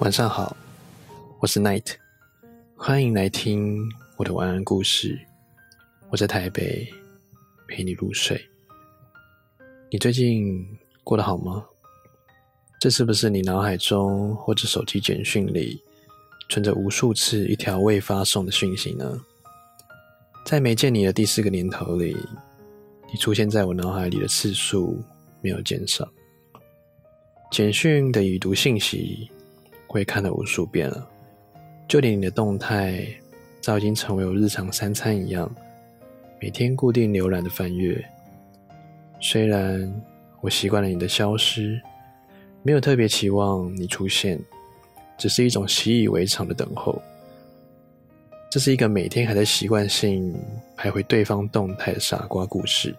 晚上好，我是 Night，欢迎来听我的晚安故事。我在台北陪你入睡。你最近过得好吗？这是不是你脑海中或者手机简讯里存着无数次一条未发送的讯息呢？在没见你的第四个年头里，你出现在我脑海里的次数没有减少。简讯的已读信息。我也看了无数遍了，就连你的动态早已经成为我日常三餐一样，每天固定浏览的翻阅。虽然我习惯了你的消失，没有特别期望你出现，只是一种习以为常的等候。这是一个每天还在习惯性徘徊对方动态的傻瓜故事。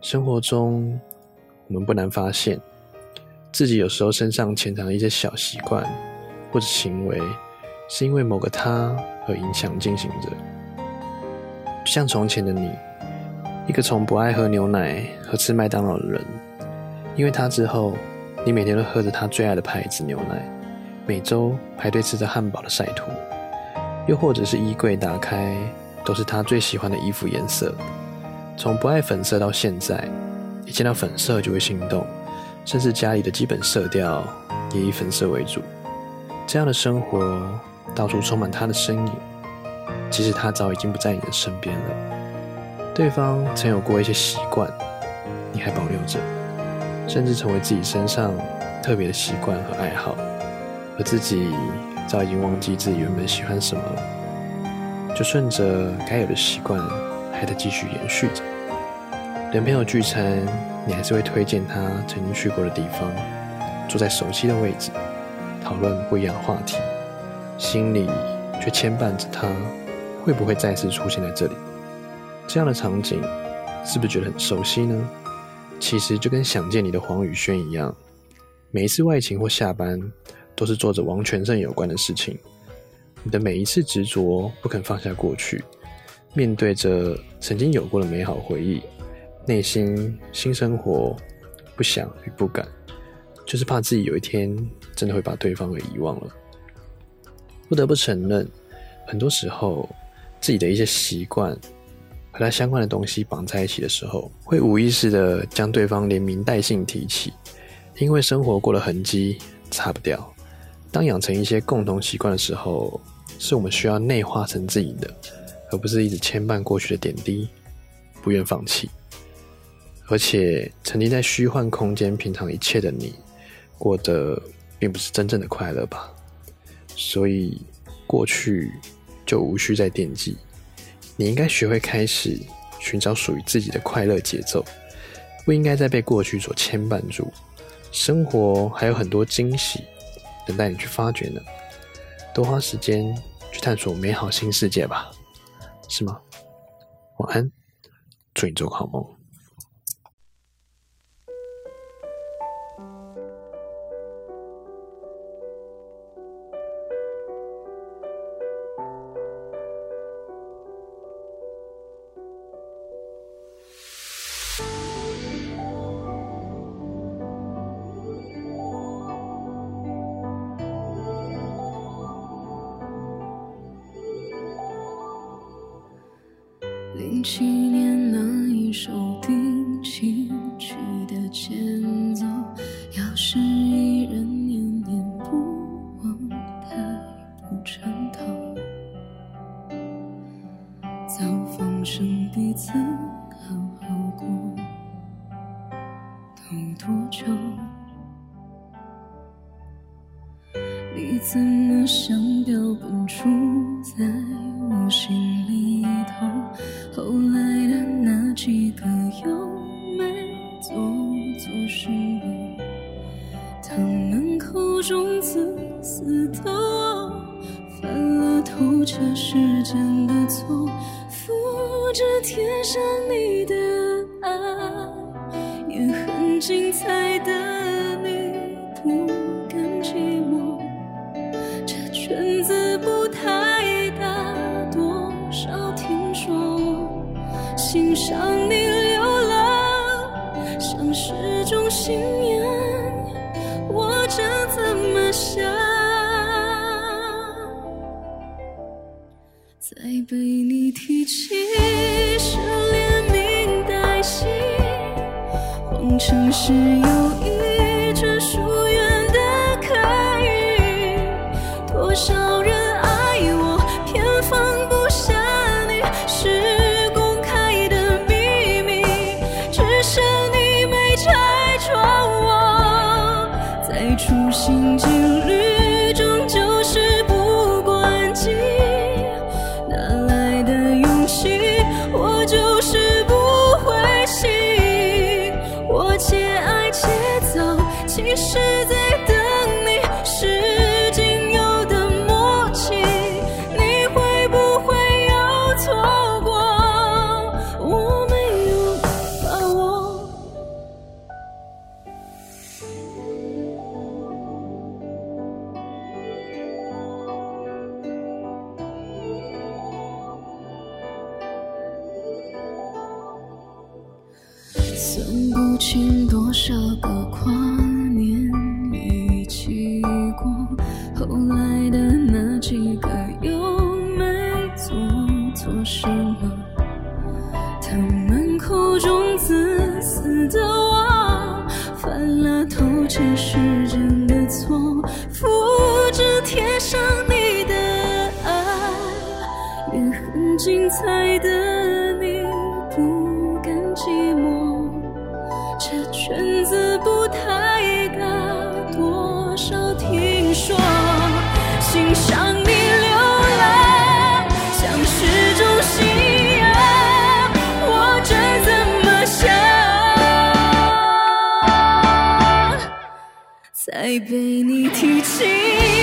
生活中，我们不难发现。自己有时候身上潜藏的一些小习惯或者行为，是因为某个他而影响进行着。像从前的你，一个从不爱喝牛奶和吃麦当劳的人，因为他之后，你每天都喝着他最爱的牌子牛奶，每周排队吃着汉堡的晒图，又或者是衣柜打开都是他最喜欢的衣服颜色，从不爱粉色到现在，一见到粉色就会心动。甚至家里的基本色调也以粉色为主，这样的生活到处充满他的身影，即使他早已经不在你的身边了。对方曾有过一些习惯，你还保留着，甚至成为自己身上特别的习惯和爱好，而自己早已经忘记自己原本喜欢什么了，就顺着该有的习惯，还得继续延续着。跟朋友聚餐，你还是会推荐他曾经去过的地方，坐在熟悉的位置，讨论不一样的话题，心里却牵绊着他会不会再次出现在这里。这样的场景，是不是觉得很熟悉呢？其实就跟想见你的黄宇轩一样，每一次外勤或下班，都是做着王全胜有关的事情。你的每一次执着不肯放下过去，面对着曾经有过的美好回忆。内心新生活，不想与不敢，就是怕自己有一天真的会把对方给遗忘了。不得不承认，很多时候自己的一些习惯和他相关的东西绑在一起的时候，会无意识的将对方连名带姓提起，因为生活过的痕迹擦不掉。当养成一些共同习惯的时候，是我们需要内化成自己的，而不是一直牵绊过去的点滴，不愿放弃。而且，曾经在虚幻空间品尝一切的你，过得并不是真正的快乐吧？所以，过去就无需再惦记。你应该学会开始寻找属于自己的快乐节奏，不应该再被过去所牵绊住。生活还有很多惊喜等待你去发掘呢。多花时间去探索美好新世界吧，是吗？晚安，祝你做个好梦。零七年那一首定情曲的前奏，要是一人念念不忘，太不称头。早放生彼此好好过，都多久？你怎么像标本杵在我心里头？后来的那几个又没做错什么？他们口中自私的我，犯了偷窃时间的错，复制贴上你的爱，也很精彩的你不欣赏你流浪，像是种信仰。我这怎么想？再被你提起，是连名带姓，谎称是友谊。再处心积虑，终究是。算不清多少个跨年一起过后来的那几个又没做错什么他们口中自私的我犯了偷窃时间的错复制贴上你的爱也很精彩的再被你提起。